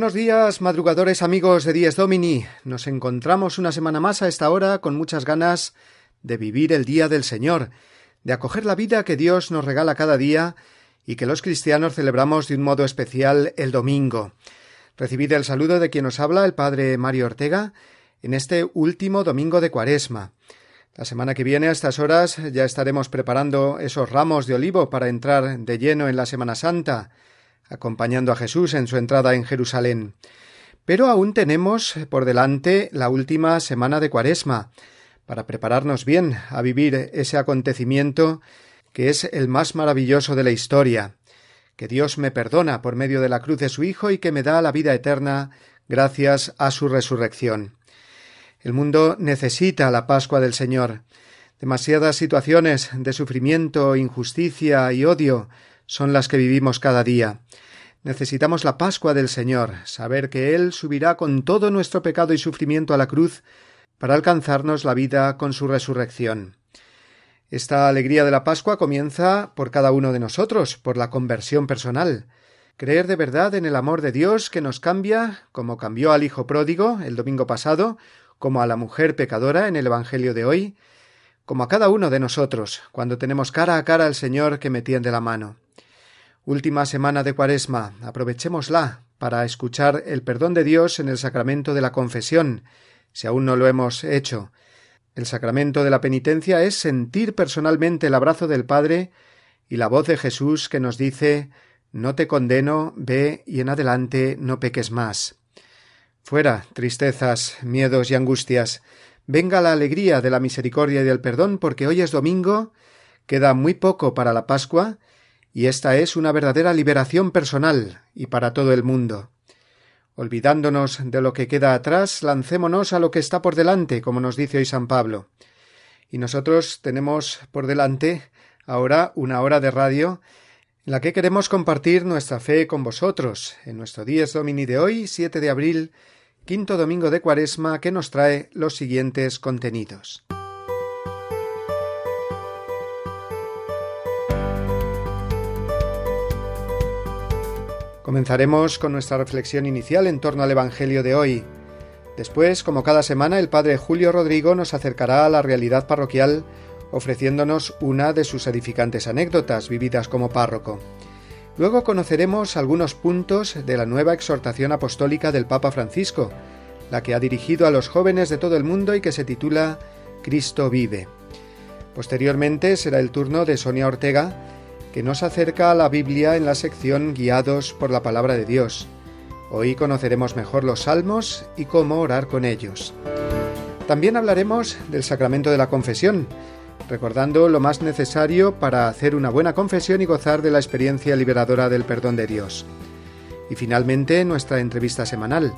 Buenos días, madrugadores amigos de Dies Domini. Nos encontramos una semana más a esta hora con muchas ganas de vivir el día del Señor, de acoger la vida que Dios nos regala cada día y que los cristianos celebramos de un modo especial el domingo. Recibid el saludo de quien nos habla, el Padre Mario Ortega, en este último domingo de Cuaresma. La semana que viene a estas horas ya estaremos preparando esos ramos de olivo para entrar de lleno en la Semana Santa, acompañando a Jesús en su entrada en Jerusalén. Pero aún tenemos por delante la última semana de Cuaresma, para prepararnos bien a vivir ese acontecimiento que es el más maravilloso de la historia, que Dios me perdona por medio de la cruz de su Hijo y que me da la vida eterna gracias a su resurrección. El mundo necesita la Pascua del Señor. Demasiadas situaciones de sufrimiento, injusticia y odio son las que vivimos cada día. Necesitamos la Pascua del Señor, saber que Él subirá con todo nuestro pecado y sufrimiento a la cruz para alcanzarnos la vida con su resurrección. Esta alegría de la Pascua comienza por cada uno de nosotros, por la conversión personal. Creer de verdad en el amor de Dios que nos cambia, como cambió al Hijo pródigo el domingo pasado, como a la mujer pecadora en el Evangelio de hoy, como a cada uno de nosotros, cuando tenemos cara a cara al Señor que me tiende la mano. Última semana de Cuaresma, aprovechémosla para escuchar el perdón de Dios en el sacramento de la confesión, si aún no lo hemos hecho. El sacramento de la penitencia es sentir personalmente el abrazo del Padre y la voz de Jesús que nos dice No te condeno, ve y en adelante no peques más. Fuera tristezas, miedos y angustias. Venga la alegría de la misericordia y del perdón, porque hoy es domingo, queda muy poco para la Pascua, y esta es una verdadera liberación personal y para todo el mundo. Olvidándonos de lo que queda atrás, lancémonos a lo que está por delante, como nos dice hoy San Pablo. Y nosotros tenemos por delante ahora una hora de radio en la que queremos compartir nuestra fe con vosotros en nuestro Dies Domini de hoy, 7 de abril, quinto domingo de Cuaresma, que nos trae los siguientes contenidos. Comenzaremos con nuestra reflexión inicial en torno al Evangelio de hoy. Después, como cada semana, el Padre Julio Rodrigo nos acercará a la realidad parroquial ofreciéndonos una de sus edificantes anécdotas vividas como párroco. Luego conoceremos algunos puntos de la nueva exhortación apostólica del Papa Francisco, la que ha dirigido a los jóvenes de todo el mundo y que se titula Cristo vive. Posteriormente será el turno de Sonia Ortega, que nos acerca a la Biblia en la sección Guiados por la Palabra de Dios. Hoy conoceremos mejor los salmos y cómo orar con ellos. También hablaremos del sacramento de la confesión, recordando lo más necesario para hacer una buena confesión y gozar de la experiencia liberadora del perdón de Dios. Y finalmente nuestra entrevista semanal,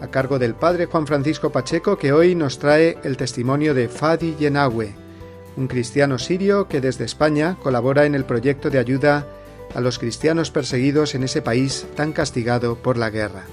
a cargo del Padre Juan Francisco Pacheco, que hoy nos trae el testimonio de Fadi Yenahue, un cristiano sirio que desde España colabora en el proyecto de ayuda a los cristianos perseguidos en ese país tan castigado por la guerra.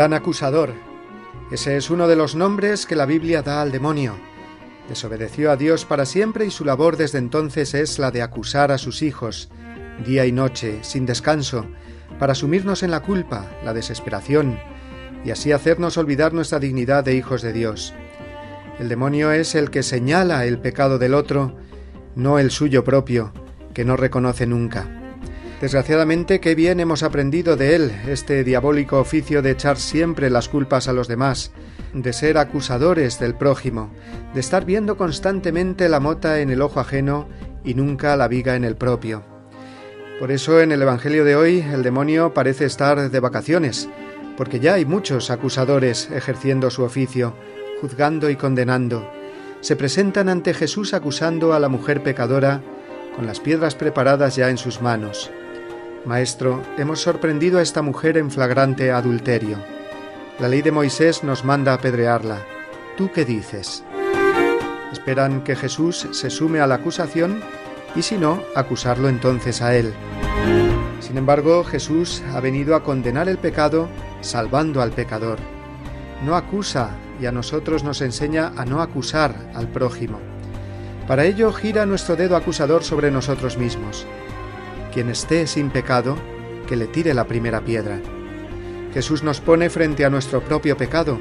Gran acusador. Ese es uno de los nombres que la Biblia da al demonio. Desobedeció a Dios para siempre y su labor desde entonces es la de acusar a sus hijos, día y noche, sin descanso, para sumirnos en la culpa, la desesperación, y así hacernos olvidar nuestra dignidad de hijos de Dios. El demonio es el que señala el pecado del otro, no el suyo propio, que no reconoce nunca. Desgraciadamente, qué bien hemos aprendido de él este diabólico oficio de echar siempre las culpas a los demás, de ser acusadores del prójimo, de estar viendo constantemente la mota en el ojo ajeno y nunca la viga en el propio. Por eso en el Evangelio de hoy el demonio parece estar de vacaciones, porque ya hay muchos acusadores ejerciendo su oficio, juzgando y condenando. Se presentan ante Jesús acusando a la mujer pecadora con las piedras preparadas ya en sus manos. Maestro, hemos sorprendido a esta mujer en flagrante adulterio. La ley de Moisés nos manda apedrearla. ¿Tú qué dices? Esperan que Jesús se sume a la acusación y si no, acusarlo entonces a él. Sin embargo, Jesús ha venido a condenar el pecado salvando al pecador. No acusa y a nosotros nos enseña a no acusar al prójimo. Para ello gira nuestro dedo acusador sobre nosotros mismos. Quien esté sin pecado, que le tire la primera piedra. Jesús nos pone frente a nuestro propio pecado,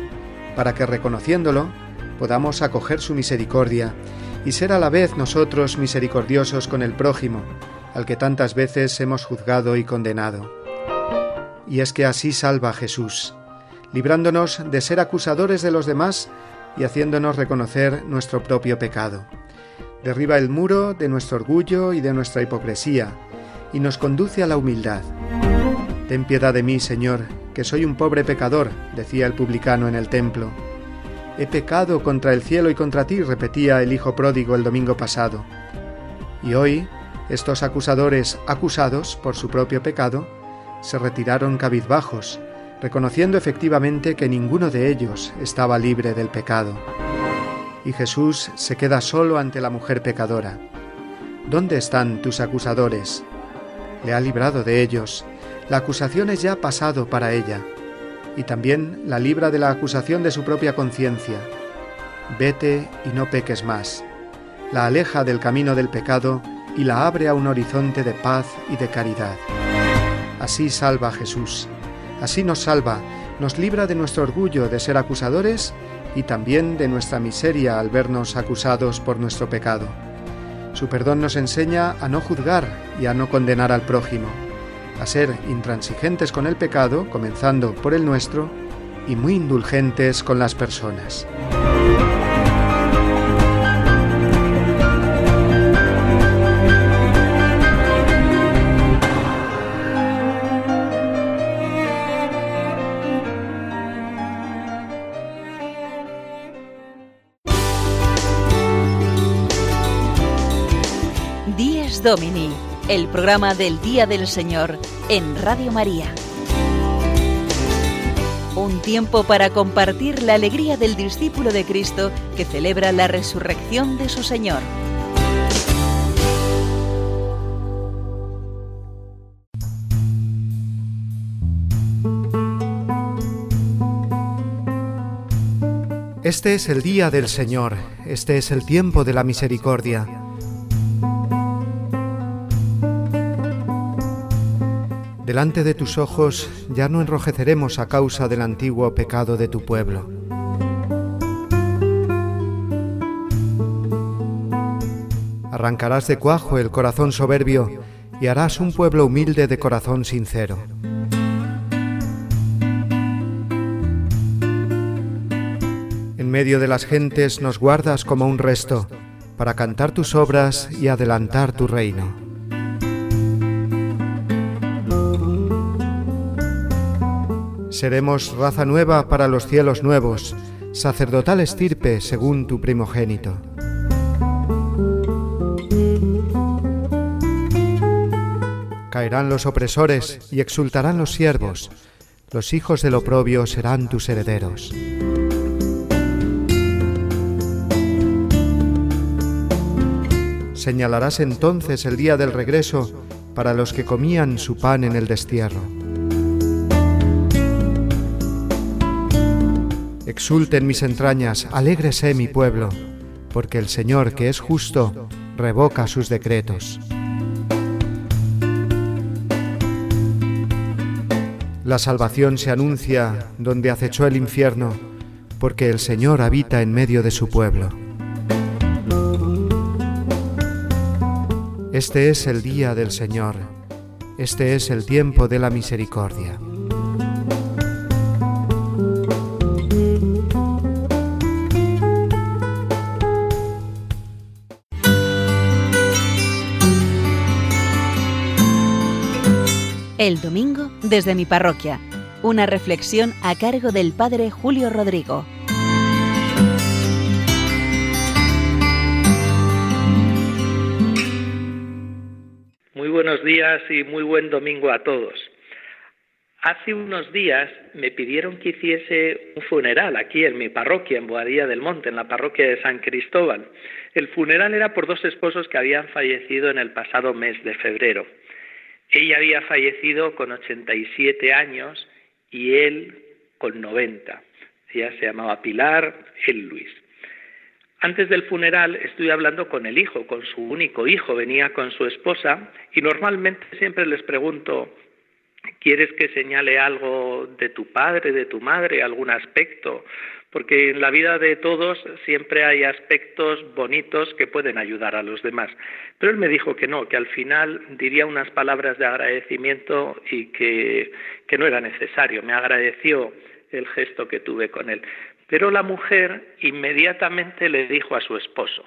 para que reconociéndolo podamos acoger su misericordia y ser a la vez nosotros misericordiosos con el prójimo, al que tantas veces hemos juzgado y condenado. Y es que así salva Jesús, librándonos de ser acusadores de los demás y haciéndonos reconocer nuestro propio pecado. Derriba el muro de nuestro orgullo y de nuestra hipocresía, y nos conduce a la humildad. Ten piedad de mí, Señor, que soy un pobre pecador, decía el publicano en el templo. He pecado contra el cielo y contra ti, repetía el hijo pródigo el domingo pasado. Y hoy, estos acusadores acusados por su propio pecado, se retiraron cabizbajos, reconociendo efectivamente que ninguno de ellos estaba libre del pecado. Y Jesús se queda solo ante la mujer pecadora. ¿Dónde están tus acusadores? Le ha librado de ellos, la acusación es ya pasado para ella, y también la libra de la acusación de su propia conciencia. Vete y no peques más. La aleja del camino del pecado y la abre a un horizonte de paz y de caridad. Así salva Jesús. Así nos salva, nos libra de nuestro orgullo de ser acusadores y también de nuestra miseria al vernos acusados por nuestro pecado. Su perdón nos enseña a no juzgar y a no condenar al prójimo a ser intransigentes con el pecado, comenzando por el nuestro, y muy indulgentes con las personas. Domini el programa del Día del Señor en Radio María. Un tiempo para compartir la alegría del discípulo de Cristo que celebra la resurrección de su Señor. Este es el día del Señor, este es el tiempo de la misericordia. Delante de tus ojos ya no enrojeceremos a causa del antiguo pecado de tu pueblo. Arrancarás de cuajo el corazón soberbio y harás un pueblo humilde de corazón sincero. En medio de las gentes nos guardas como un resto, para cantar tus obras y adelantar tu reino. Seremos raza nueva para los cielos nuevos, sacerdotal estirpe según tu primogénito. Caerán los opresores y exultarán los siervos, los hijos del oprobio serán tus herederos. Señalarás entonces el día del regreso para los que comían su pan en el destierro. Exulten mis entrañas, alégrese mi pueblo, porque el Señor, que es justo, revoca sus decretos. La salvación se anuncia donde acechó el infierno, porque el Señor habita en medio de su pueblo. Este es el día del Señor, este es el tiempo de la misericordia. El domingo desde mi parroquia. Una reflexión a cargo del Padre Julio Rodrigo. Muy buenos días y muy buen domingo a todos. Hace unos días me pidieron que hiciese un funeral aquí en mi parroquia, en Boadilla del Monte, en la parroquia de San Cristóbal. El funeral era por dos esposos que habían fallecido en el pasado mes de febrero. Ella había fallecido con 87 años y él con 90. Ella se llamaba Pilar, él Luis. Antes del funeral estuve hablando con el hijo, con su único hijo, venía con su esposa y normalmente siempre les pregunto, ¿quieres que señale algo de tu padre, de tu madre, algún aspecto? porque en la vida de todos siempre hay aspectos bonitos que pueden ayudar a los demás. Pero él me dijo que no, que al final diría unas palabras de agradecimiento y que, no era necesario. Me agradeció el gesto que tuve con él. Pero la mujer inmediatamente le dijo a su esposo,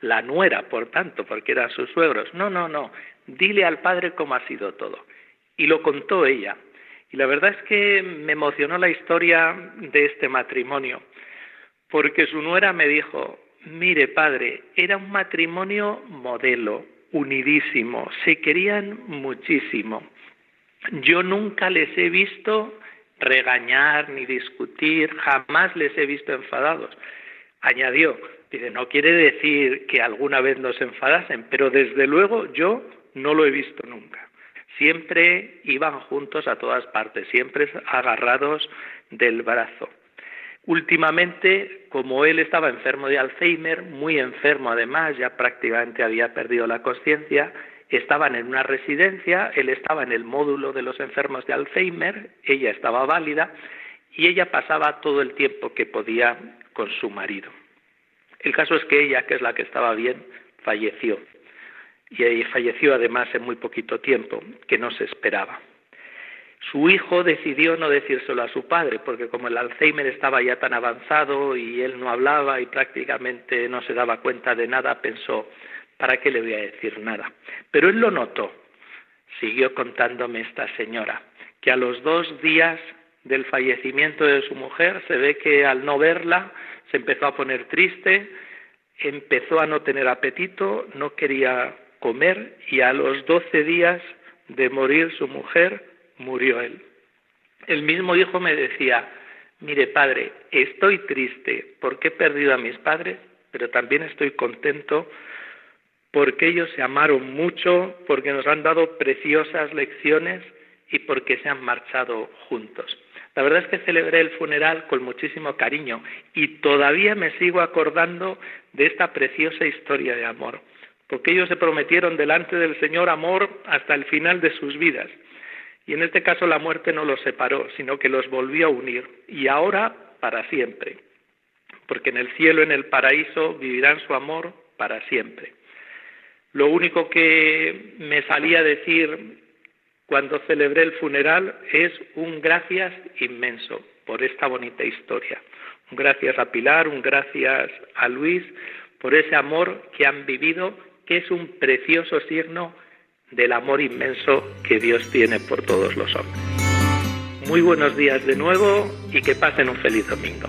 la nuera, por tanto, porque eran sus suegros, no, no, no, dile al padre cómo ha sido todo. Y lo contó ella. Y la verdad es que me emocionó la historia de este matrimonio, porque su nuera me dijo, mire padre, era un matrimonio modelo, unidísimo, se querían muchísimo. Yo nunca les he visto regañar ni discutir, jamás les he visto enfadados. Añadió, no quiere decir que alguna vez nos enfadasen, pero desde luego yo no lo he visto nunca siempre iban juntos a todas partes, siempre agarrados del brazo. Últimamente, como él estaba enfermo de Alzheimer, muy enfermo además, ya prácticamente había perdido la conciencia, estaban en una residencia, él estaba en el módulo de los enfermos de Alzheimer, ella estaba válida y ella pasaba todo el tiempo que podía con su marido. El caso es que ella, que es la que estaba bien, falleció y falleció además en muy poquito tiempo, que no se esperaba. Su hijo decidió no decírselo a su padre, porque como el Alzheimer estaba ya tan avanzado y él no hablaba y prácticamente no se daba cuenta de nada, pensó, ¿para qué le voy a decir nada? Pero él lo notó, siguió contándome esta señora, que a los dos días del fallecimiento de su mujer se ve que al no verla se empezó a poner triste, empezó a no tener apetito, no quería comer y a los doce días de morir su mujer, murió él. El mismo hijo me decía, mire padre, estoy triste porque he perdido a mis padres, pero también estoy contento porque ellos se amaron mucho, porque nos han dado preciosas lecciones y porque se han marchado juntos. La verdad es que celebré el funeral con muchísimo cariño y todavía me sigo acordando de esta preciosa historia de amor porque ellos se prometieron delante del Señor amor hasta el final de sus vidas. Y en este caso la muerte no los separó, sino que los volvió a unir, y ahora para siempre, porque en el cielo, en el paraíso, vivirán su amor para siempre. Lo único que me salía a decir cuando celebré el funeral es un gracias inmenso por esta bonita historia. Un gracias a Pilar, un gracias a Luis por ese amor que han vivido es un precioso signo del amor inmenso que Dios tiene por todos los hombres. Muy buenos días de nuevo y que pasen un feliz domingo.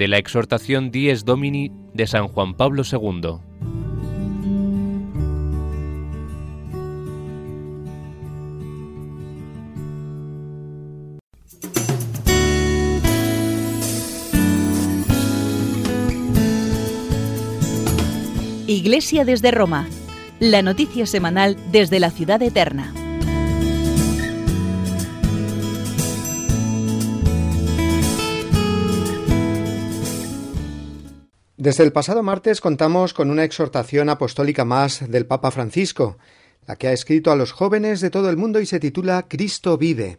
De la exhortación Dies Domini de San Juan Pablo II. Iglesia desde Roma, la noticia semanal desde la ciudad eterna. Desde el pasado martes contamos con una exhortación apostólica más del Papa Francisco, la que ha escrito a los jóvenes de todo el mundo y se titula Cristo vive.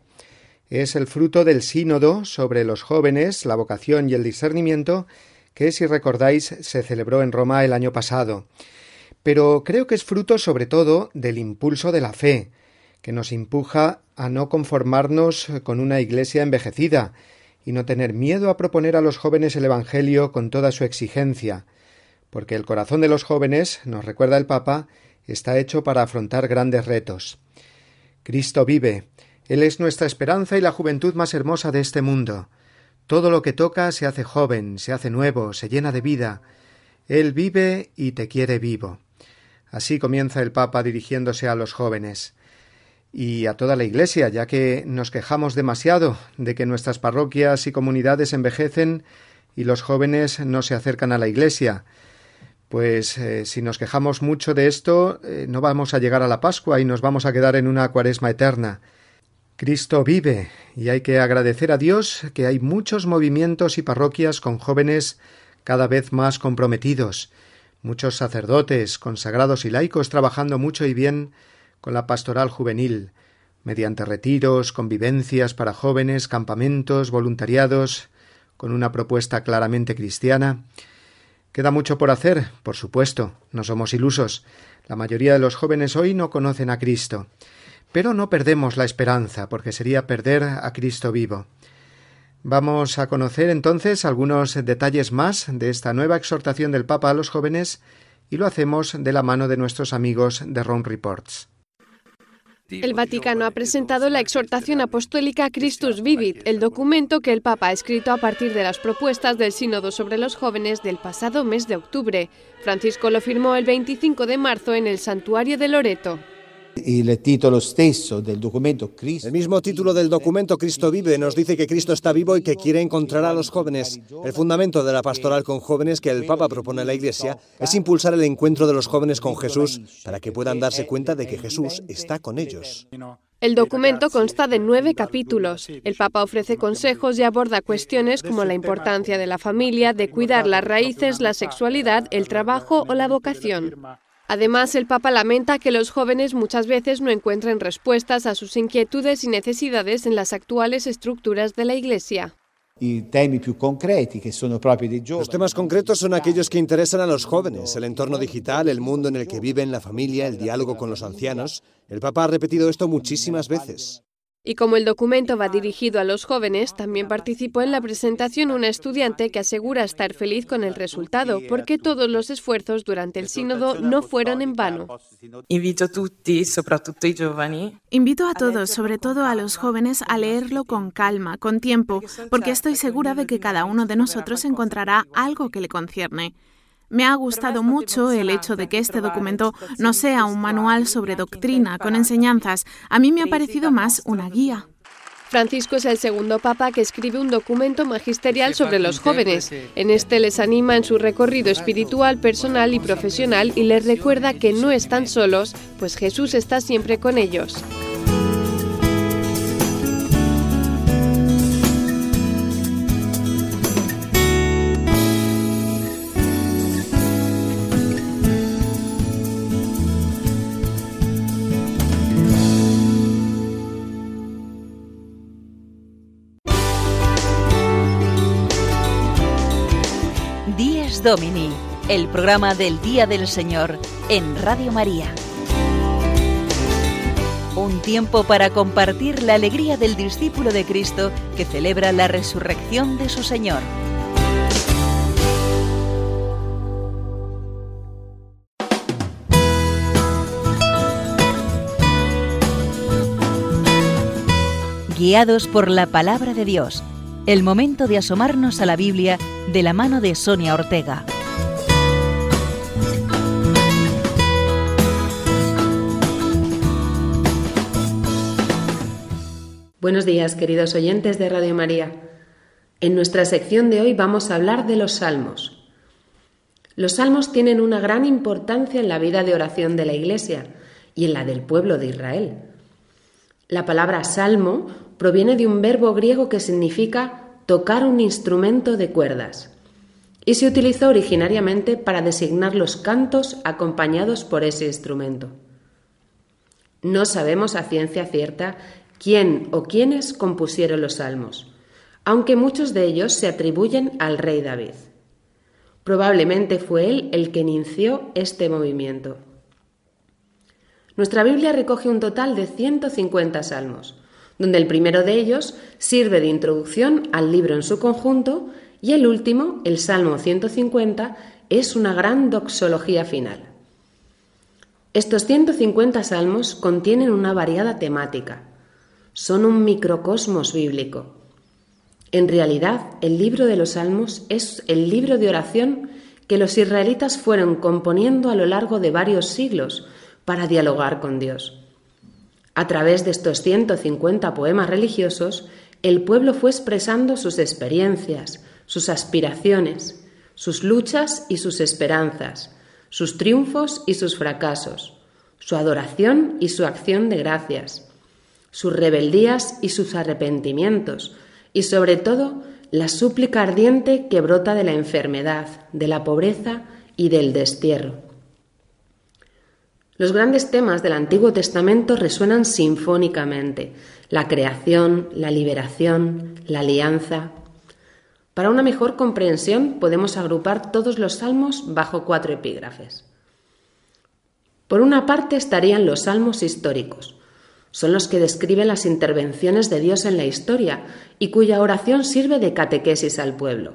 Es el fruto del sínodo sobre los jóvenes, la vocación y el discernimiento que, si recordáis, se celebró en Roma el año pasado. Pero creo que es fruto sobre todo del impulso de la fe, que nos empuja a no conformarnos con una iglesia envejecida, y no tener miedo a proponer a los jóvenes el Evangelio con toda su exigencia, porque el corazón de los jóvenes, nos recuerda el Papa, está hecho para afrontar grandes retos. Cristo vive, Él es nuestra esperanza y la juventud más hermosa de este mundo. Todo lo que toca se hace joven, se hace nuevo, se llena de vida. Él vive y te quiere vivo. Así comienza el Papa dirigiéndose a los jóvenes y a toda la Iglesia, ya que nos quejamos demasiado de que nuestras parroquias y comunidades envejecen y los jóvenes no se acercan a la Iglesia. Pues eh, si nos quejamos mucho de esto, eh, no vamos a llegar a la Pascua y nos vamos a quedar en una cuaresma eterna. Cristo vive y hay que agradecer a Dios que hay muchos movimientos y parroquias con jóvenes cada vez más comprometidos, muchos sacerdotes, consagrados y laicos trabajando mucho y bien con la pastoral juvenil, mediante retiros, convivencias para jóvenes, campamentos, voluntariados, con una propuesta claramente cristiana. Queda mucho por hacer, por supuesto, no somos ilusos. La mayoría de los jóvenes hoy no conocen a Cristo. Pero no perdemos la esperanza, porque sería perder a Cristo vivo. Vamos a conocer entonces algunos detalles más de esta nueva exhortación del Papa a los jóvenes y lo hacemos de la mano de nuestros amigos de Rome Reports. El Vaticano ha presentado la exhortación apostólica Christus Vivit, el documento que el Papa ha escrito a partir de las propuestas del Sínodo sobre los jóvenes del pasado mes de octubre. Francisco lo firmó el 25 de marzo en el Santuario de Loreto. El mismo título del documento Cristo vive nos dice que Cristo está vivo y que quiere encontrar a los jóvenes. El fundamento de la pastoral con jóvenes que el Papa propone a la Iglesia es impulsar el encuentro de los jóvenes con Jesús para que puedan darse cuenta de que Jesús está con ellos. El documento consta de nueve capítulos. El Papa ofrece consejos y aborda cuestiones como la importancia de la familia, de cuidar las raíces, la sexualidad, el trabajo o la vocación. Además, el Papa lamenta que los jóvenes muchas veces no encuentren respuestas a sus inquietudes y necesidades en las actuales estructuras de la Iglesia. Los temas concretos son aquellos que interesan a los jóvenes, el entorno digital, el mundo en el que viven, la familia, el diálogo con los ancianos. El Papa ha repetido esto muchísimas veces. Y como el documento va dirigido a los jóvenes, también participó en la presentación una estudiante que asegura estar feliz con el resultado, porque todos los esfuerzos durante el sínodo no fueron en vano. Invito a todos, sobre todo a los jóvenes, a leerlo con calma, con tiempo, porque estoy segura de que cada uno de nosotros encontrará algo que le concierne. Me ha gustado mucho el hecho de que este documento no sea un manual sobre doctrina con enseñanzas. A mí me ha parecido más una guía. Francisco es el segundo papa que escribe un documento magisterial sobre los jóvenes. En este les anima en su recorrido espiritual, personal y profesional y les recuerda que no están solos, pues Jesús está siempre con ellos. Domini, el programa del Día del Señor en Radio María. Un tiempo para compartir la alegría del discípulo de Cristo que celebra la resurrección de su Señor. Guiados por la palabra de Dios el momento de asomarnos a la Biblia de la mano de Sonia Ortega. Buenos días, queridos oyentes de Radio María. En nuestra sección de hoy vamos a hablar de los salmos. Los salmos tienen una gran importancia en la vida de oración de la Iglesia y en la del pueblo de Israel. La palabra salmo proviene de un verbo griego que significa tocar un instrumento de cuerdas y se utilizó originariamente para designar los cantos acompañados por ese instrumento. No sabemos a ciencia cierta quién o quiénes compusieron los salmos, aunque muchos de ellos se atribuyen al rey David. Probablemente fue él el que inició este movimiento. Nuestra Biblia recoge un total de 150 salmos, donde el primero de ellos sirve de introducción al libro en su conjunto y el último, el Salmo 150, es una gran doxología final. Estos 150 salmos contienen una variada temática. Son un microcosmos bíblico. En realidad, el libro de los salmos es el libro de oración que los israelitas fueron componiendo a lo largo de varios siglos para dialogar con Dios. A través de estos 150 poemas religiosos, el pueblo fue expresando sus experiencias, sus aspiraciones, sus luchas y sus esperanzas, sus triunfos y sus fracasos, su adoración y su acción de gracias, sus rebeldías y sus arrepentimientos, y sobre todo la súplica ardiente que brota de la enfermedad, de la pobreza y del destierro. Los grandes temas del Antiguo Testamento resuenan sinfónicamente, la creación, la liberación, la alianza. Para una mejor comprensión podemos agrupar todos los salmos bajo cuatro epígrafes. Por una parte estarían los salmos históricos. Son los que describen las intervenciones de Dios en la historia y cuya oración sirve de catequesis al pueblo.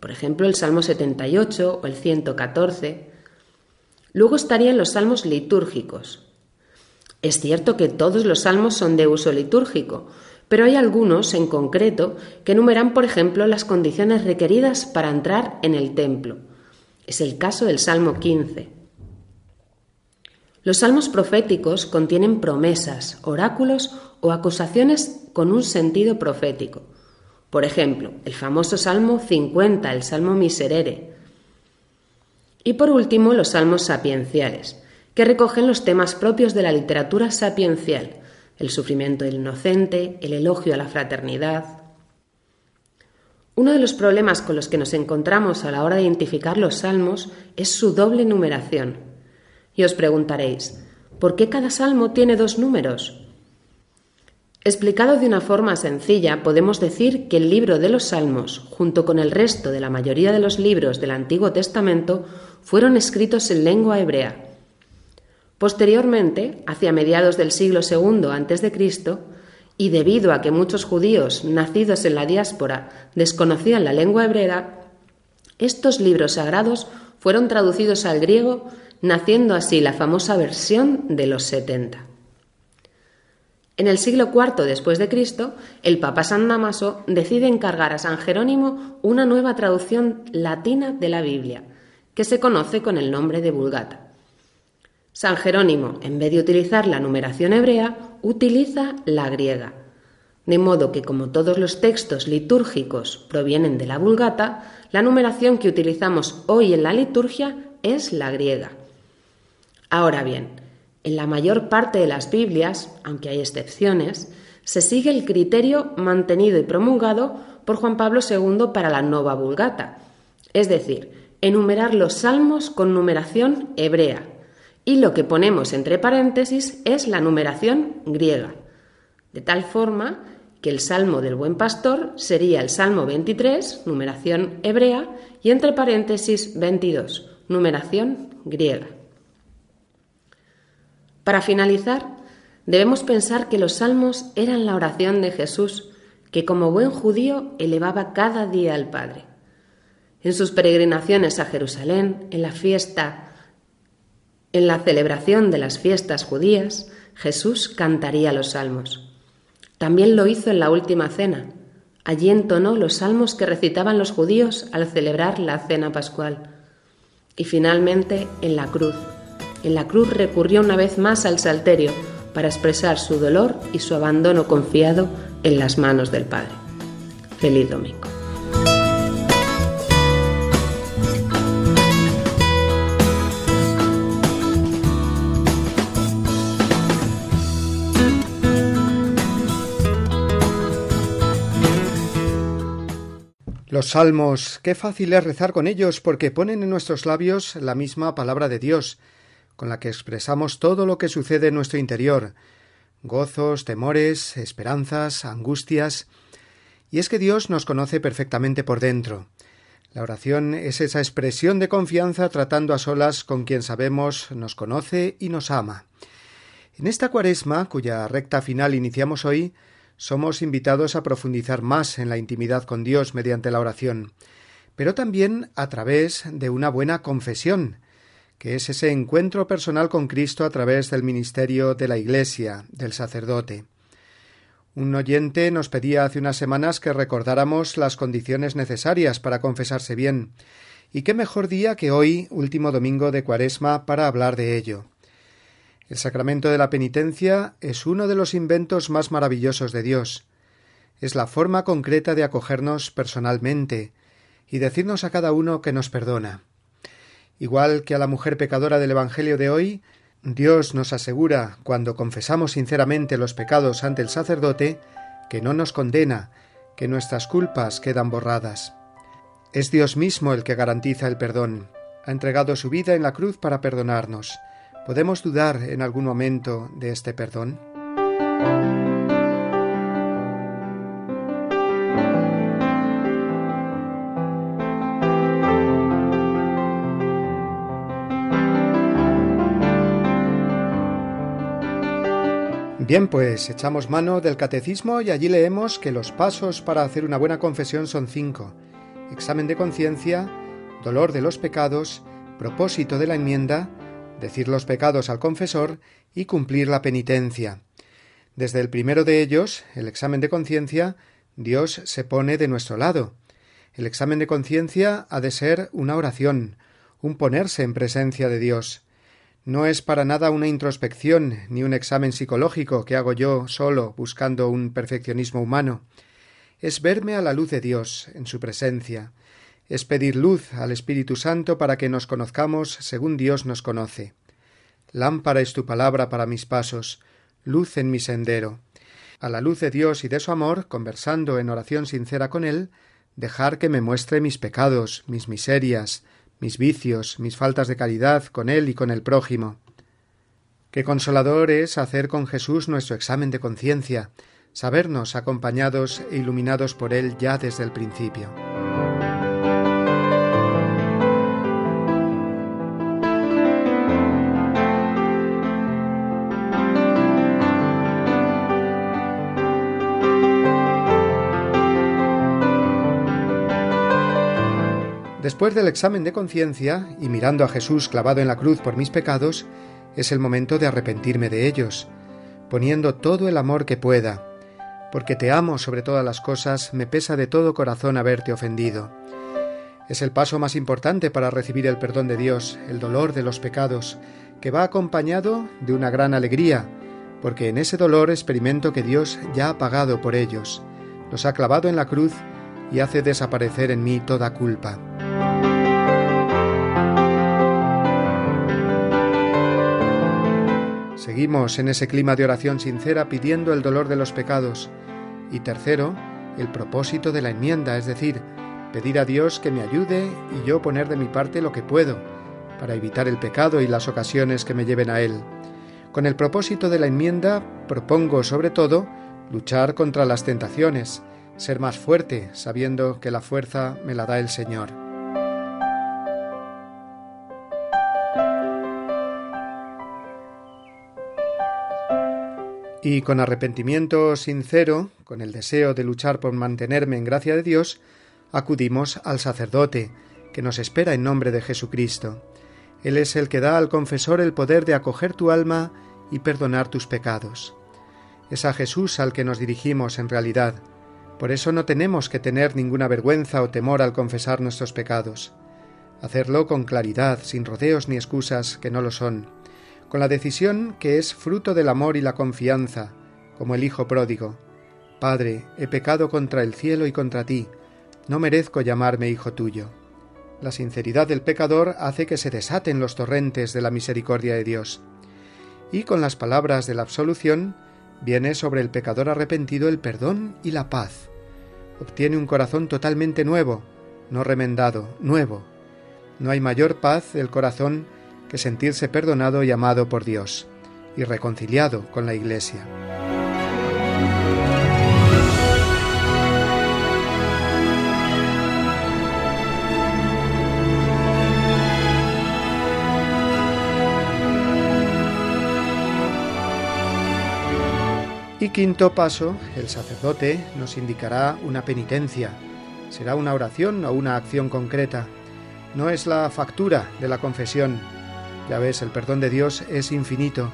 Por ejemplo, el Salmo 78 o el 114 Luego estarían los salmos litúrgicos. Es cierto que todos los salmos son de uso litúrgico, pero hay algunos en concreto que enumeran, por ejemplo, las condiciones requeridas para entrar en el templo. Es el caso del Salmo 15. Los salmos proféticos contienen promesas, oráculos o acusaciones con un sentido profético. Por ejemplo, el famoso Salmo 50, el Salmo Miserere, y por último, los salmos sapienciales, que recogen los temas propios de la literatura sapiencial, el sufrimiento del inocente, el elogio a la fraternidad. Uno de los problemas con los que nos encontramos a la hora de identificar los salmos es su doble numeración. Y os preguntaréis, ¿por qué cada salmo tiene dos números? Explicado de una forma sencilla, podemos decir que el libro de los Salmos, junto con el resto de la mayoría de los libros del Antiguo Testamento, fueron escritos en lengua hebrea. Posteriormente, hacia mediados del siglo II a.C., y debido a que muchos judíos nacidos en la diáspora desconocían la lengua hebrea, estos libros sagrados fueron traducidos al griego, naciendo así la famosa versión de los 70. En el siglo IV después de Cristo, el Papa San Damaso decide encargar a San Jerónimo una nueva traducción latina de la Biblia, que se conoce con el nombre de Vulgata. San Jerónimo, en vez de utilizar la numeración hebrea, utiliza la griega, de modo que como todos los textos litúrgicos provienen de la Vulgata, la numeración que utilizamos hoy en la liturgia es la griega. Ahora bien, en la mayor parte de las Biblias, aunque hay excepciones, se sigue el criterio mantenido y promulgado por Juan Pablo II para la Nova Vulgata, es decir, enumerar los salmos con numeración hebrea y lo que ponemos entre paréntesis es la numeración griega, de tal forma que el Salmo del Buen Pastor sería el Salmo 23, numeración hebrea, y entre paréntesis 22, numeración griega. Para finalizar, debemos pensar que los salmos eran la oración de Jesús, que como buen judío elevaba cada día al Padre. En sus peregrinaciones a Jerusalén, en la fiesta, en la celebración de las fiestas judías, Jesús cantaría los salmos. También lo hizo en la última cena. Allí entonó los salmos que recitaban los judíos al celebrar la cena pascual. Y finalmente en la cruz. En la cruz recurrió una vez más al salterio para expresar su dolor y su abandono confiado en las manos del Padre. Feliz domingo. Los salmos, qué fácil es rezar con ellos porque ponen en nuestros labios la misma palabra de Dios, con la que expresamos todo lo que sucede en nuestro interior, gozos, temores, esperanzas, angustias. Y es que Dios nos conoce perfectamente por dentro. La oración es esa expresión de confianza tratando a solas con quien sabemos nos conoce y nos ama. En esta cuaresma, cuya recta final iniciamos hoy, somos invitados a profundizar más en la intimidad con Dios mediante la oración, pero también a través de una buena confesión, que es ese encuentro personal con Cristo a través del ministerio de la Iglesia, del sacerdote. Un oyente nos pedía hace unas semanas que recordáramos las condiciones necesarias para confesarse bien, y qué mejor día que hoy, último domingo de Cuaresma, para hablar de ello. El sacramento de la penitencia es uno de los inventos más maravillosos de Dios. Es la forma concreta de acogernos personalmente y decirnos a cada uno que nos perdona. Igual que a la mujer pecadora del Evangelio de hoy, Dios nos asegura, cuando confesamos sinceramente los pecados ante el sacerdote, que no nos condena, que nuestras culpas quedan borradas. Es Dios mismo el que garantiza el perdón. Ha entregado su vida en la cruz para perdonarnos. ¿Podemos dudar en algún momento de este perdón? Bien, pues echamos mano del catecismo y allí leemos que los pasos para hacer una buena confesión son cinco. Examen de conciencia, dolor de los pecados, propósito de la enmienda, decir los pecados al confesor y cumplir la penitencia. Desde el primero de ellos, el examen de conciencia, Dios se pone de nuestro lado. El examen de conciencia ha de ser una oración, un ponerse en presencia de Dios. No es para nada una introspección ni un examen psicológico que hago yo solo buscando un perfeccionismo humano. Es verme a la luz de Dios, en su presencia, es pedir luz al Espíritu Santo para que nos conozcamos según Dios nos conoce. Lámpara es tu palabra para mis pasos, luz en mi sendero. A la luz de Dios y de su amor, conversando en oración sincera con Él, dejar que me muestre mis pecados, mis miserias, mis vicios, mis faltas de caridad con Él y con el prójimo. Qué consolador es hacer con Jesús nuestro examen de conciencia, sabernos acompañados e iluminados por Él ya desde el principio. Después del examen de conciencia, y mirando a Jesús clavado en la cruz por mis pecados, es el momento de arrepentirme de ellos, poniendo todo el amor que pueda. Porque te amo sobre todas las cosas, me pesa de todo corazón haberte ofendido. Es el paso más importante para recibir el perdón de Dios, el dolor de los pecados, que va acompañado de una gran alegría, porque en ese dolor experimento que Dios ya ha pagado por ellos, los ha clavado en la cruz y hace desaparecer en mí toda culpa. Seguimos en ese clima de oración sincera pidiendo el dolor de los pecados. Y tercero, el propósito de la enmienda, es decir, pedir a Dios que me ayude y yo poner de mi parte lo que puedo, para evitar el pecado y las ocasiones que me lleven a él. Con el propósito de la enmienda propongo sobre todo luchar contra las tentaciones, ser más fuerte, sabiendo que la fuerza me la da el Señor. Y con arrepentimiento sincero, con el deseo de luchar por mantenerme en gracia de Dios, acudimos al sacerdote, que nos espera en nombre de Jesucristo. Él es el que da al confesor el poder de acoger tu alma y perdonar tus pecados. Es a Jesús al que nos dirigimos en realidad, Por eso no tenemos que tener ninguna vergüenza o temor al confesar nuestros pecados. Hacerlo con claridad, sin rodeos ni excusas que no lo son, con la decisión que es fruto del amor y la confianza, como el Hijo pródigo. Padre, he pecado contra el cielo y contra ti, no merezco llamarme hijo tuyo. La sinceridad del pecador hace que se desaten los torrentes de la misericordia de Dios. Y con las palabras de la absolución viene sobre el pecador arrepentido el perdón y la paz. Obtiene un corazón totalmente nuevo, no remendado, nuevo. No hay mayor paz del corazón que sentirse perdonado y amado por Dios, y reconciliado con la Iglesia. Y quinto paso, el sacerdote nos indicará una penitencia. Será una oración o una acción concreta. No es la factura de la confesión. Ya ves, el perdón de Dios es infinito.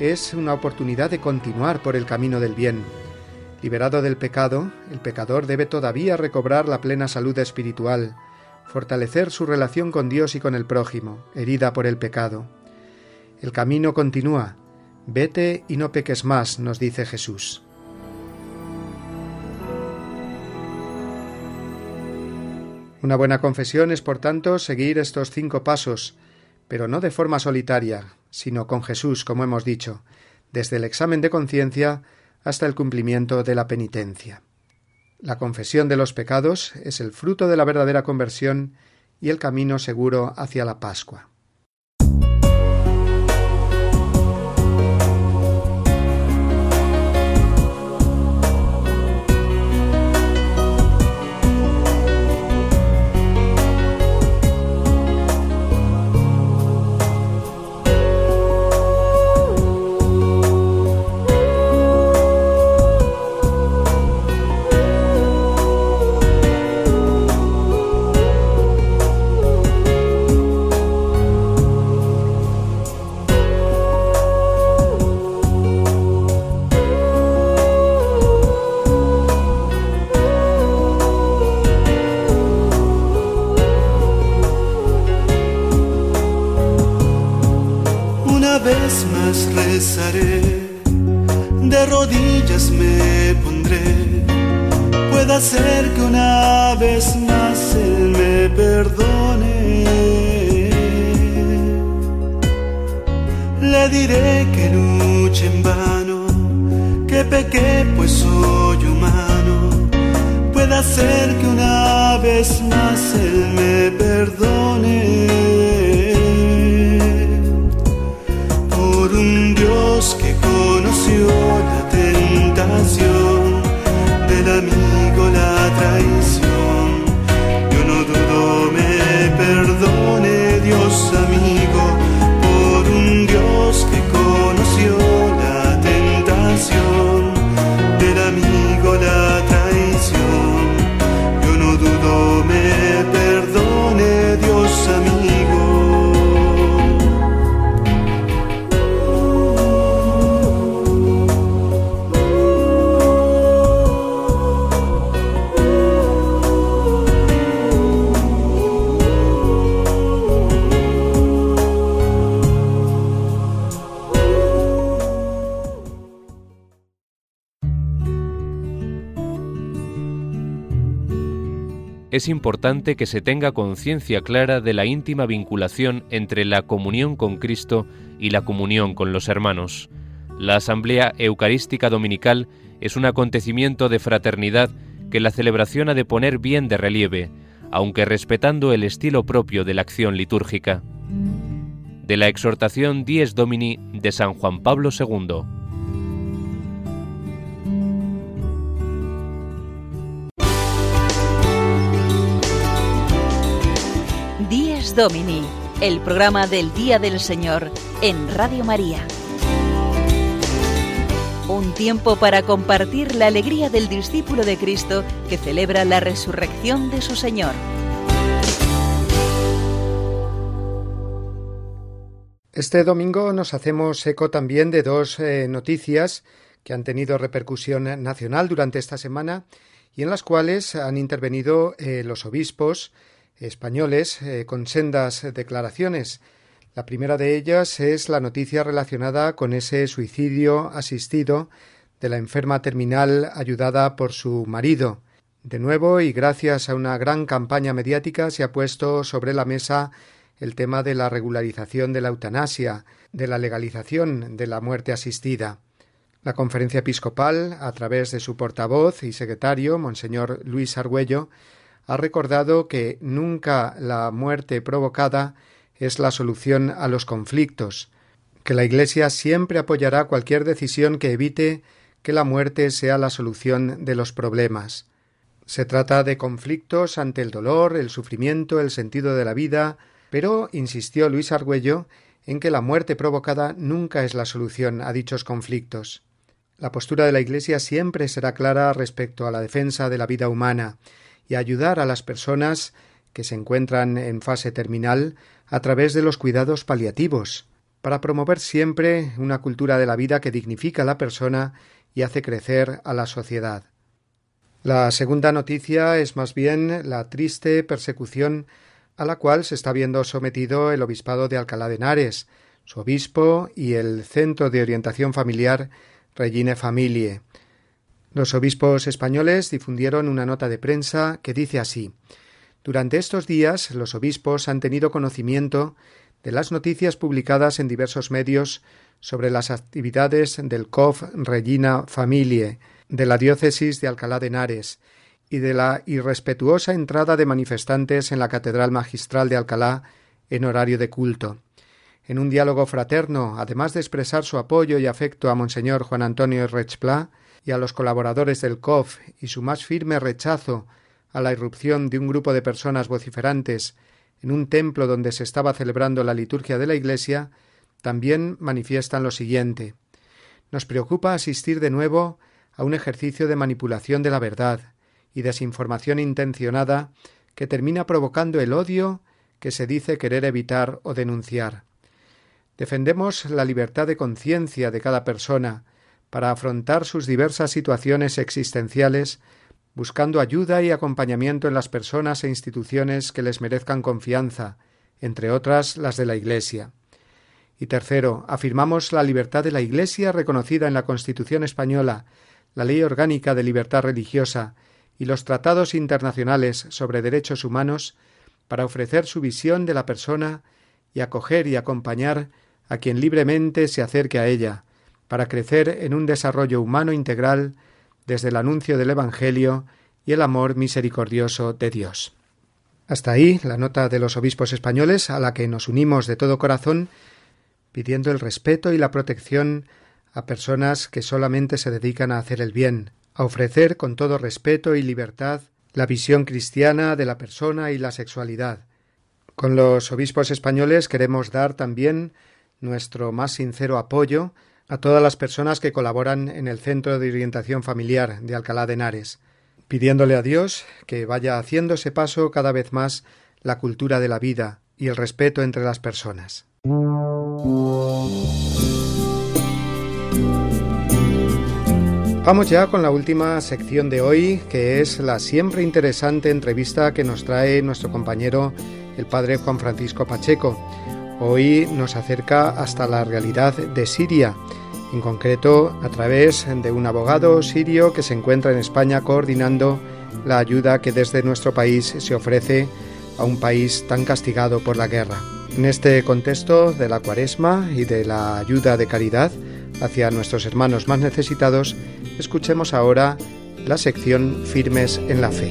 Es una oportunidad de continuar por el camino del bien. Liberado del pecado, el pecador debe todavía recobrar la plena salud espiritual, fortalecer su relación con Dios y con el prójimo, herida por el pecado. El camino continúa, Vete y no peques más, nos dice Jesús. Una buena confesión es, por tanto, seguir estos cinco pasos, pero no de forma solitaria, sino con Jesús, como hemos dicho, desde el examen de conciencia hasta el cumplimiento de la penitencia. La confesión de los pecados es el fruto de la verdadera conversión y el camino seguro hacia la Pascua. una vez más rezaré, de rodillas me pondré. Puede ser que una vez más Él me perdone. Le diré que luche en vano, que pequé pues soy humano. Puede ser que una vez más Él me perdone. caminho. Es importante que se tenga conciencia clara de la íntima vinculación entre la comunión con Cristo y la comunión con los hermanos. La Asamblea Eucarística Dominical es un acontecimiento de fraternidad que la celebración ha de poner bien de relieve, aunque respetando el estilo propio de la acción litúrgica. De la exhortación Dies Domini de San Juan Pablo II. Domini, el programa del Día del Señor en Radio María. Un tiempo para compartir la alegría del discípulo de Cristo que celebra la resurrección de su Señor. Este domingo nos hacemos eco también de dos eh, noticias que han tenido repercusión nacional durante esta semana y en las cuales han intervenido eh, los obispos españoles eh, con sendas declaraciones. La primera de ellas es la noticia relacionada con ese suicidio asistido de la enferma terminal ayudada por su marido. De nuevo, y gracias a una gran campaña mediática, se ha puesto sobre la mesa el tema de la regularización de la eutanasia, de la legalización de la muerte asistida. La conferencia episcopal, a través de su portavoz y secretario, Monseñor Luis Argüello, ha recordado que nunca la muerte provocada es la solución a los conflictos, que la Iglesia siempre apoyará cualquier decisión que evite que la muerte sea la solución de los problemas. Se trata de conflictos ante el dolor, el sufrimiento, el sentido de la vida, pero insistió Luis Argüello en que la muerte provocada nunca es la solución a dichos conflictos. La postura de la Iglesia siempre será clara respecto a la defensa de la vida humana y ayudar a las personas que se encuentran en fase terminal a través de los cuidados paliativos, para promover siempre una cultura de la vida que dignifica a la persona y hace crecer a la sociedad. La segunda noticia es más bien la triste persecución a la cual se está viendo sometido el obispado de Alcalá de Henares, su obispo y el Centro de Orientación Familiar Regine Familie. Los obispos españoles difundieron una nota de prensa que dice así Durante estos días los obispos han tenido conocimiento de las noticias publicadas en diversos medios sobre las actividades del COF Regina Familie de la diócesis de Alcalá de Henares y de la irrespetuosa entrada de manifestantes en la Catedral Magistral de Alcalá en horario de culto. En un diálogo fraterno, además de expresar su apoyo y afecto a Monseñor Juan Antonio Rechplá y a los colaboradores del COF y su más firme rechazo a la irrupción de un grupo de personas vociferantes en un templo donde se estaba celebrando la liturgia de la Iglesia, también manifiestan lo siguiente Nos preocupa asistir de nuevo a un ejercicio de manipulación de la verdad, y desinformación intencionada que termina provocando el odio que se dice querer evitar o denunciar. Defendemos la libertad de conciencia de cada persona para afrontar sus diversas situaciones existenciales, buscando ayuda y acompañamiento en las personas e instituciones que les merezcan confianza, entre otras las de la Iglesia. Y tercero, afirmamos la libertad de la Iglesia reconocida en la Constitución española, la Ley Orgánica de Libertad Religiosa y los tratados internacionales sobre derechos humanos para ofrecer su visión de la persona y acoger y acompañar a quien libremente se acerque a ella, para crecer en un desarrollo humano integral desde el anuncio del Evangelio y el amor misericordioso de Dios. Hasta ahí la nota de los obispos españoles a la que nos unimos de todo corazón, pidiendo el respeto y la protección a personas que solamente se dedican a hacer el bien, a ofrecer con todo respeto y libertad la visión cristiana de la persona y la sexualidad. Con los obispos españoles queremos dar también nuestro más sincero apoyo a todas las personas que colaboran en el Centro de Orientación Familiar de Alcalá de Henares, pidiéndole a Dios que vaya haciéndose paso cada vez más la cultura de la vida y el respeto entre las personas. Vamos ya con la última sección de hoy, que es la siempre interesante entrevista que nos trae nuestro compañero el padre Juan Francisco Pacheco. Hoy nos acerca hasta la realidad de Siria, en concreto a través de un abogado sirio que se encuentra en España coordinando la ayuda que desde nuestro país se ofrece a un país tan castigado por la guerra. En este contexto de la cuaresma y de la ayuda de caridad hacia nuestros hermanos más necesitados, Escuchemos ahora la sección Firmes en la Fe.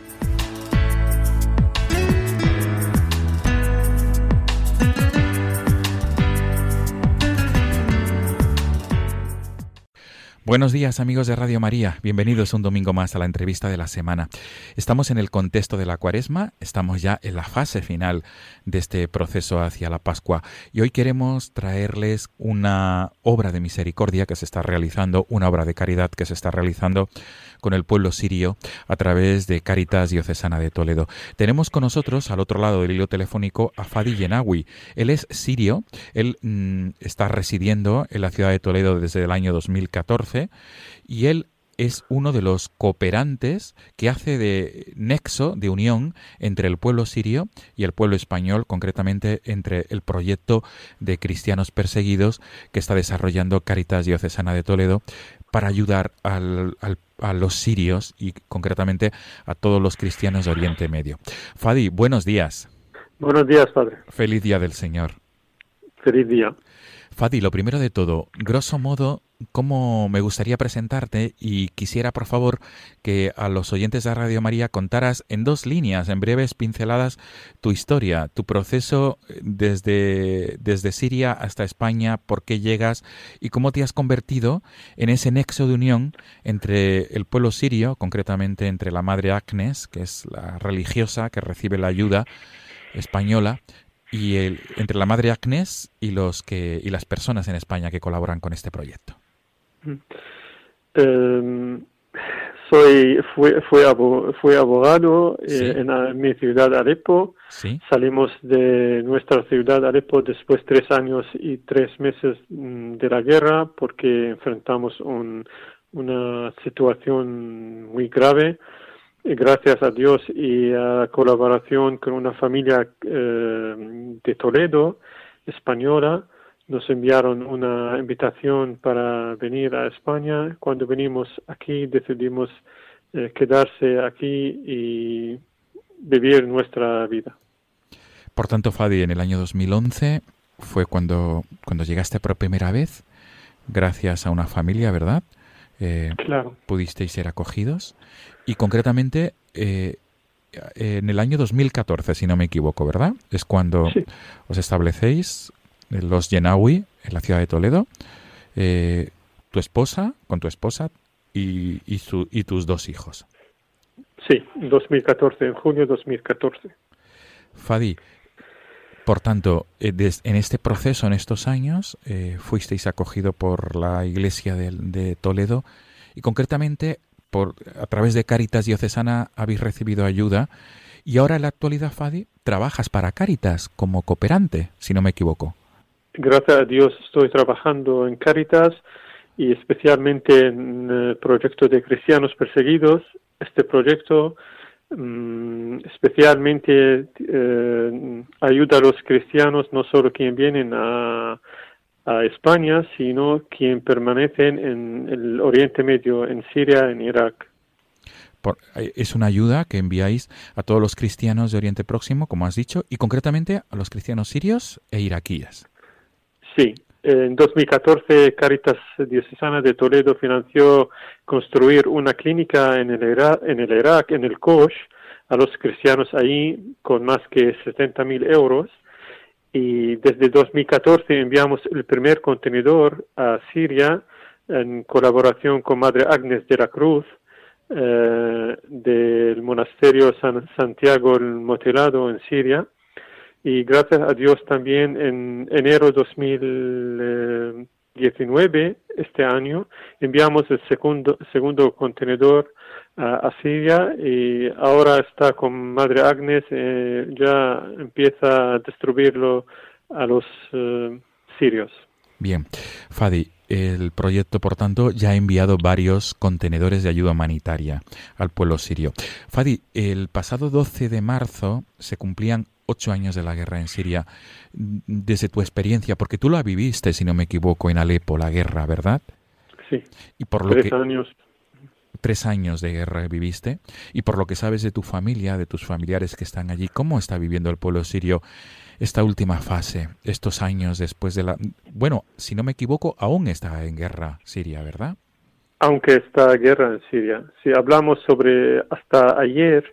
Buenos días amigos de Radio María, bienvenidos un domingo más a la entrevista de la semana. Estamos en el contexto de la cuaresma, estamos ya en la fase final de este proceso hacia la Pascua y hoy queremos traerles una obra de misericordia que se está realizando, una obra de caridad que se está realizando con el pueblo sirio a través de Caritas Diocesana de Toledo. Tenemos con nosotros al otro lado del hilo telefónico a Fadi Yenawi. Él es sirio, él mm, está residiendo en la ciudad de Toledo desde el año 2014 y él es uno de los cooperantes que hace de nexo, de unión entre el pueblo sirio y el pueblo español, concretamente entre el proyecto de cristianos perseguidos que está desarrollando Caritas Diocesana de Toledo para ayudar al, a los sirios y concretamente a todos los cristianos de Oriente Medio. Fadi, buenos días. Buenos días, padre. Feliz día del Señor. Feliz día. Fadi, lo primero de todo, grosso modo, ¿cómo me gustaría presentarte? Y quisiera, por favor, que a los oyentes de Radio María contaras en dos líneas, en breves pinceladas, tu historia, tu proceso eh, desde, desde Siria hasta España, por qué llegas y cómo te has convertido en ese nexo de unión entre el pueblo sirio, concretamente entre la Madre Agnes, que es la religiosa que recibe la ayuda española, y el, entre la madre Agnes y los que y las personas en España que colaboran con este proyecto. Em, soy fue fue, abogado eh, en, mi ciudad Alepo. Salimos de nuestra ciudad Alepo después de tres años y tres meses mm, de la guerra porque enfrentamos un, una situación muy grave gracias a Dios y a colaboración con una familia eh, de Toledo, española, nos enviaron una invitación para venir a España. Cuando venimos aquí decidimos eh, quedarse aquí y vivir nuestra vida. Por tanto, Fadi, en el año 2011 fue cuando, cuando llegaste por primera vez, gracias a una familia, ¿verdad? Eh, claro. Pudisteis ser acogidos. Y concretamente, eh, en el año 2014, si no me equivoco, ¿verdad? Es cuando os establecéis los Yenawi en la ciudad de Toledo. Eh, tu esposa, con tu esposa y, y, su, y tus dos hijos. Sí, 2014, en junio de 2014. Fadi, por tanto, eh, en este proceso, en estos años, fuisteis acogido por la Iglesia de, de Toledo y concretamente por, a través de Caritas Diocesana habéis recibido ayuda y ahora en la actualidad, Fadi, trabajas para Caritas como cooperante, si no me equivoco. Gracias a Dios estoy trabajando en Caritas y especialmente en el proyecto de cristianos perseguidos. Este proyecto especialmente eh, ayuda a los cristianos, no solo quienes vienen a, a España, sino quien permanecen en el Oriente Medio, en Siria, en Irak. Eh, es una ayuda que enviáis a todos los cristianos de Oriente Próximo, como has dicho, y concretamente a los cristianos sirios e iraquíes. Sí, en 2014 Caritas Diocesana de Toledo financió construir una clínica en el Irak, en el, Irak, en el Kosh, a los cristianos ahí con más que 70 mil euros. Y desde 2014 enviamos el primer contenedor a Siria en colaboración con Madre Agnes de la Cruz eh, del monasterio San Santiago el Motelado en Siria y gracias a Dios también en enero 2019 este año enviamos el segundo segundo contenedor a, Siria y ahora está con Madre Agnes, eh, ya empieza a distribuirlo a los eh, sirios. Bien, Fadi, el proyecto, por tanto, ya ha enviado varios contenedores de ayuda humanitaria al pueblo sirio. Fadi, el pasado 12 de marzo se cumplían ocho años de la guerra en Siria. Desde tu experiencia, porque tú la viviste, si no me equivoco, en Alepo, la guerra, ¿verdad? Sí. Y por lo tres años tres años de guerra viviste y por lo que sabes de tu familia, de tus familiares que están allí, ¿cómo está viviendo el pueblo sirio esta última fase, estos años después de la... Bueno, si no me equivoco, aún está en guerra Siria, ¿verdad? Aunque está guerra en Siria. Si hablamos sobre hasta ayer,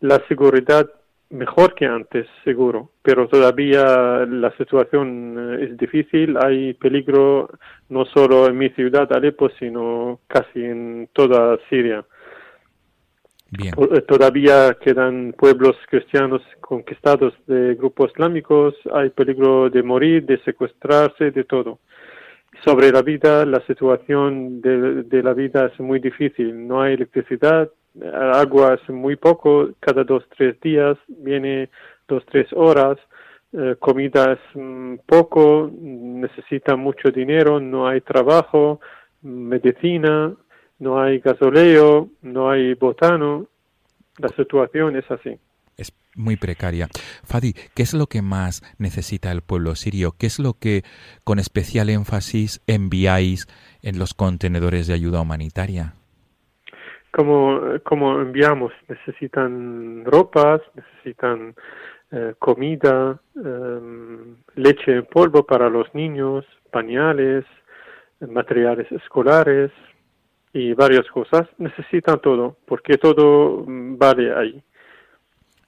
la seguridad mejor que antes, seguro, pero todavía la situación eh, es difícil. Hay peligro no solo en mi ciudad, Alepo, sino casi en toda Siria. Eh, todavía quedan pueblos cristianos conquistados de grupos islámicos, hay peligro de morir, de secuestrarse, de todo. Sobre la vida, la situación de, de la vida es muy difícil. No hay electricidad, agua es muy poco, cada dos, tres días viene dos, tres horas, eh, comida es mm, poco, necesita mucho dinero, no hay trabajo, medicina, no hay gasoleo, no hay botano, la situación es así. Es muy precaria. Fadi, ¿qué es lo que más necesita el pueblo sirio? ¿Qué es lo que con especial énfasis enviáis en los contenedores de ayuda humanitaria? Como, como enviamos, necesitan ropas, necesitan eh, comida, em, leche en polvo para los niños, pañales, materiales escolares y varias cosas. Necesitan todo, porque todo vale ahí.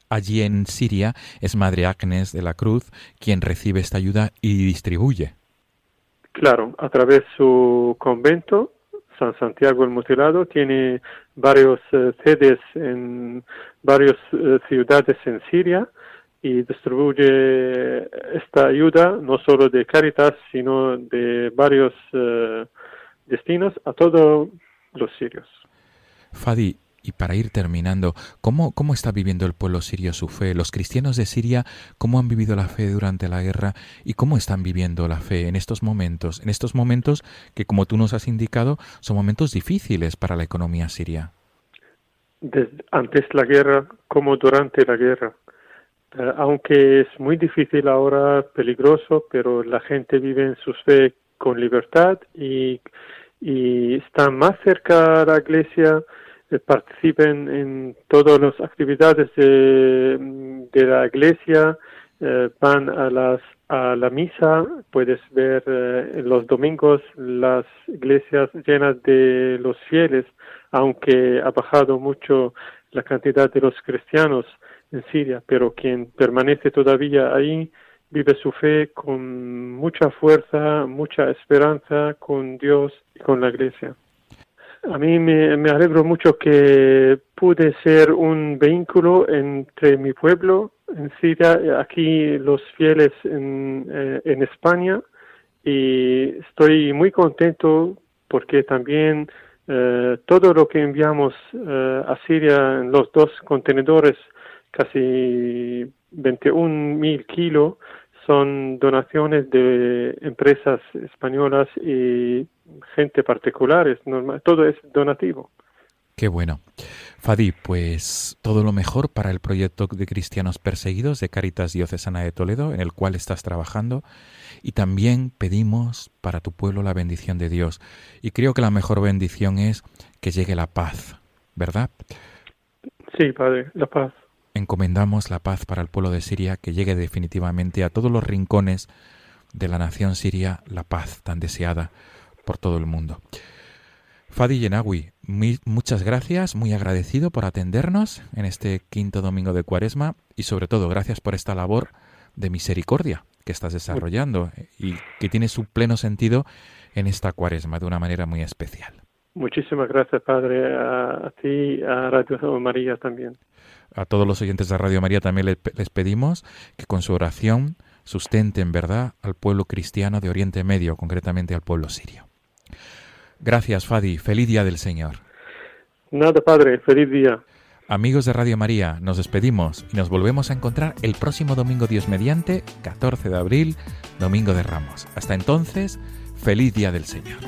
Allí en Siria es Madre Agnes de la Cruz quien recibe esta ayuda y distribuye. Claro, a través de su convento San Santiago el Mutilado tiene varios eh, sedes en varias eh, ciudades en Siria y distribuye esta ayuda no solo de Caritas, sino de varios eh, destinos a todos los sirios. Fadi, y para ir terminando, ¿cómo, ¿cómo está viviendo el pueblo sirio su fe? Los cristianos de Siria, ¿cómo han vivido la fe durante la guerra y cómo están viviendo la fe en estos momentos? En estos momentos que, como tú nos has indicado, son momentos difíciles para la economía siria. Desde antes la guerra como durante la guerra. Eh, aunque es muy difícil ahora, peligroso, pero la gente vive en su fe con libertad y está más cerca a la iglesia participen en todas las actividades de, la iglesia, eh, van a, las, a la misa, puedes ver eh, los domingos las iglesias llenas de los fieles, aunque ha bajado mucho la cantidad de los cristianos en Siria, pero quien permanece todavía ahí vive su fe con mucha fuerza, mucha esperanza con Dios y con la iglesia. A mí me, me, alegro mucho que pude ser un vínculo entre mi pueblo en Siria, aquí los fieles en, eh, en España, y estoy muy contento porque también eh, todo lo que enviamos eh, a Siria en los dos contenedores, casi 21 mil kilos, son donaciones de empresas españolas y gente particulares, normal, todo es donativo. Qué bueno. Fadi, pues todo lo mejor para el proyecto de cristianos perseguidos de Caritas Diocesana de Toledo, en el cual estás trabajando, y también pedimos para tu pueblo la bendición de Dios. Y creo que la mejor bendición es que llegue la paz, ¿verdad? Sí, Padre, la paz. Encomendamos la paz para el pueblo de Siria, que llegue definitivamente a todos los rincones de la nación siria la paz tan deseada por todo el mundo. Fadi Yenawi, muchas gracias, muy agradecido por atendernos en este quinto domingo de Cuaresma y sobre todo gracias por esta labor de misericordia que estás desarrollando y que tiene su pleno sentido en esta Cuaresma de una manera muy especial. Muchísimas gracias, Padre, a, ti, a Radio María también. A todos los oyentes de Radio María también les pedimos que con su oración sustenten, ¿verdad?, al pueblo cristiano de Oriente Medio, concretamente al pueblo sirio. Gracias, Fadi. Feliz día del Señor. Nada, Padre. Feliz día. Amigos de Radio María, nos despedimos y nos volvemos a encontrar el próximo domingo Dios mediante, 14 de abril, domingo de Ramos. Hasta entonces, feliz día del Señor.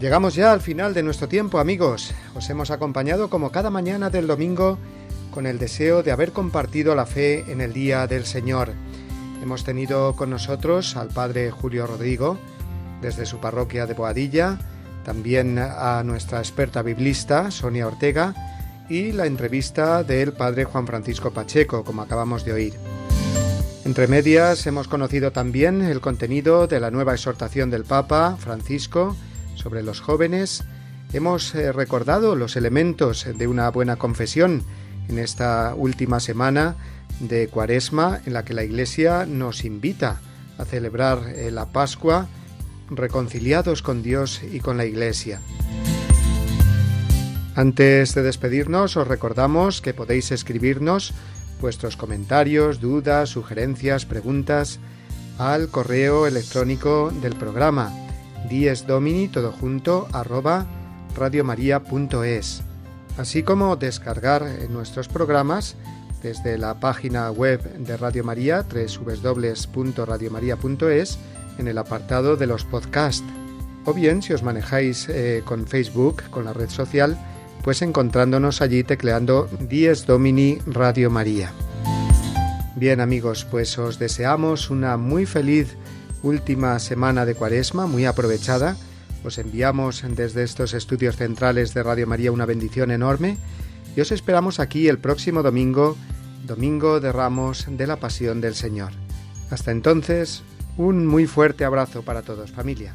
Llegamos ya al final de nuestro tiempo, amigos. Os hemos acompañado como cada mañana del domingo con el deseo de haber compartido la fe en el Día del Señor. Hemos tenido con nosotros al Padre Julio Rodrigo, desde su parroquia de Boadilla, también a nuestra experta biblista, Sonia Ortega, y la entrevista del Padre Juan Francisco Pacheco, como acabamos de oír. Entre medias hemos conocido también el contenido de la nueva exhortación del Papa Francisco sobre los jóvenes. Hemos eh, recordado los elementos de una buena confesión en esta última semana de Cuaresma en la que la Iglesia nos invita a celebrar eh, la Pascua reconciliados con Dios y con la Iglesia. Antes de despedirnos os recordamos que podéis escribirnos vuestros comentarios, dudas, sugerencias, preguntas al correo electrónico del programa diesdomini todo junto arroba radiomaria.es así como descargar nuestros programas desde la página web de Radio María www.radiomaria.es en el apartado de los podcasts o bien si os manejáis eh, con Facebook, con la red social, pues encontrándonos allí tecleando Dies Domini Radio María. Bien amigos, pues os deseamos una muy feliz última semana de Cuaresma, muy aprovechada. Os enviamos desde estos estudios centrales de Radio María una bendición enorme y os esperamos aquí el próximo domingo, domingo de Ramos de la Pasión del Señor. Hasta entonces, un muy fuerte abrazo para todos, familia.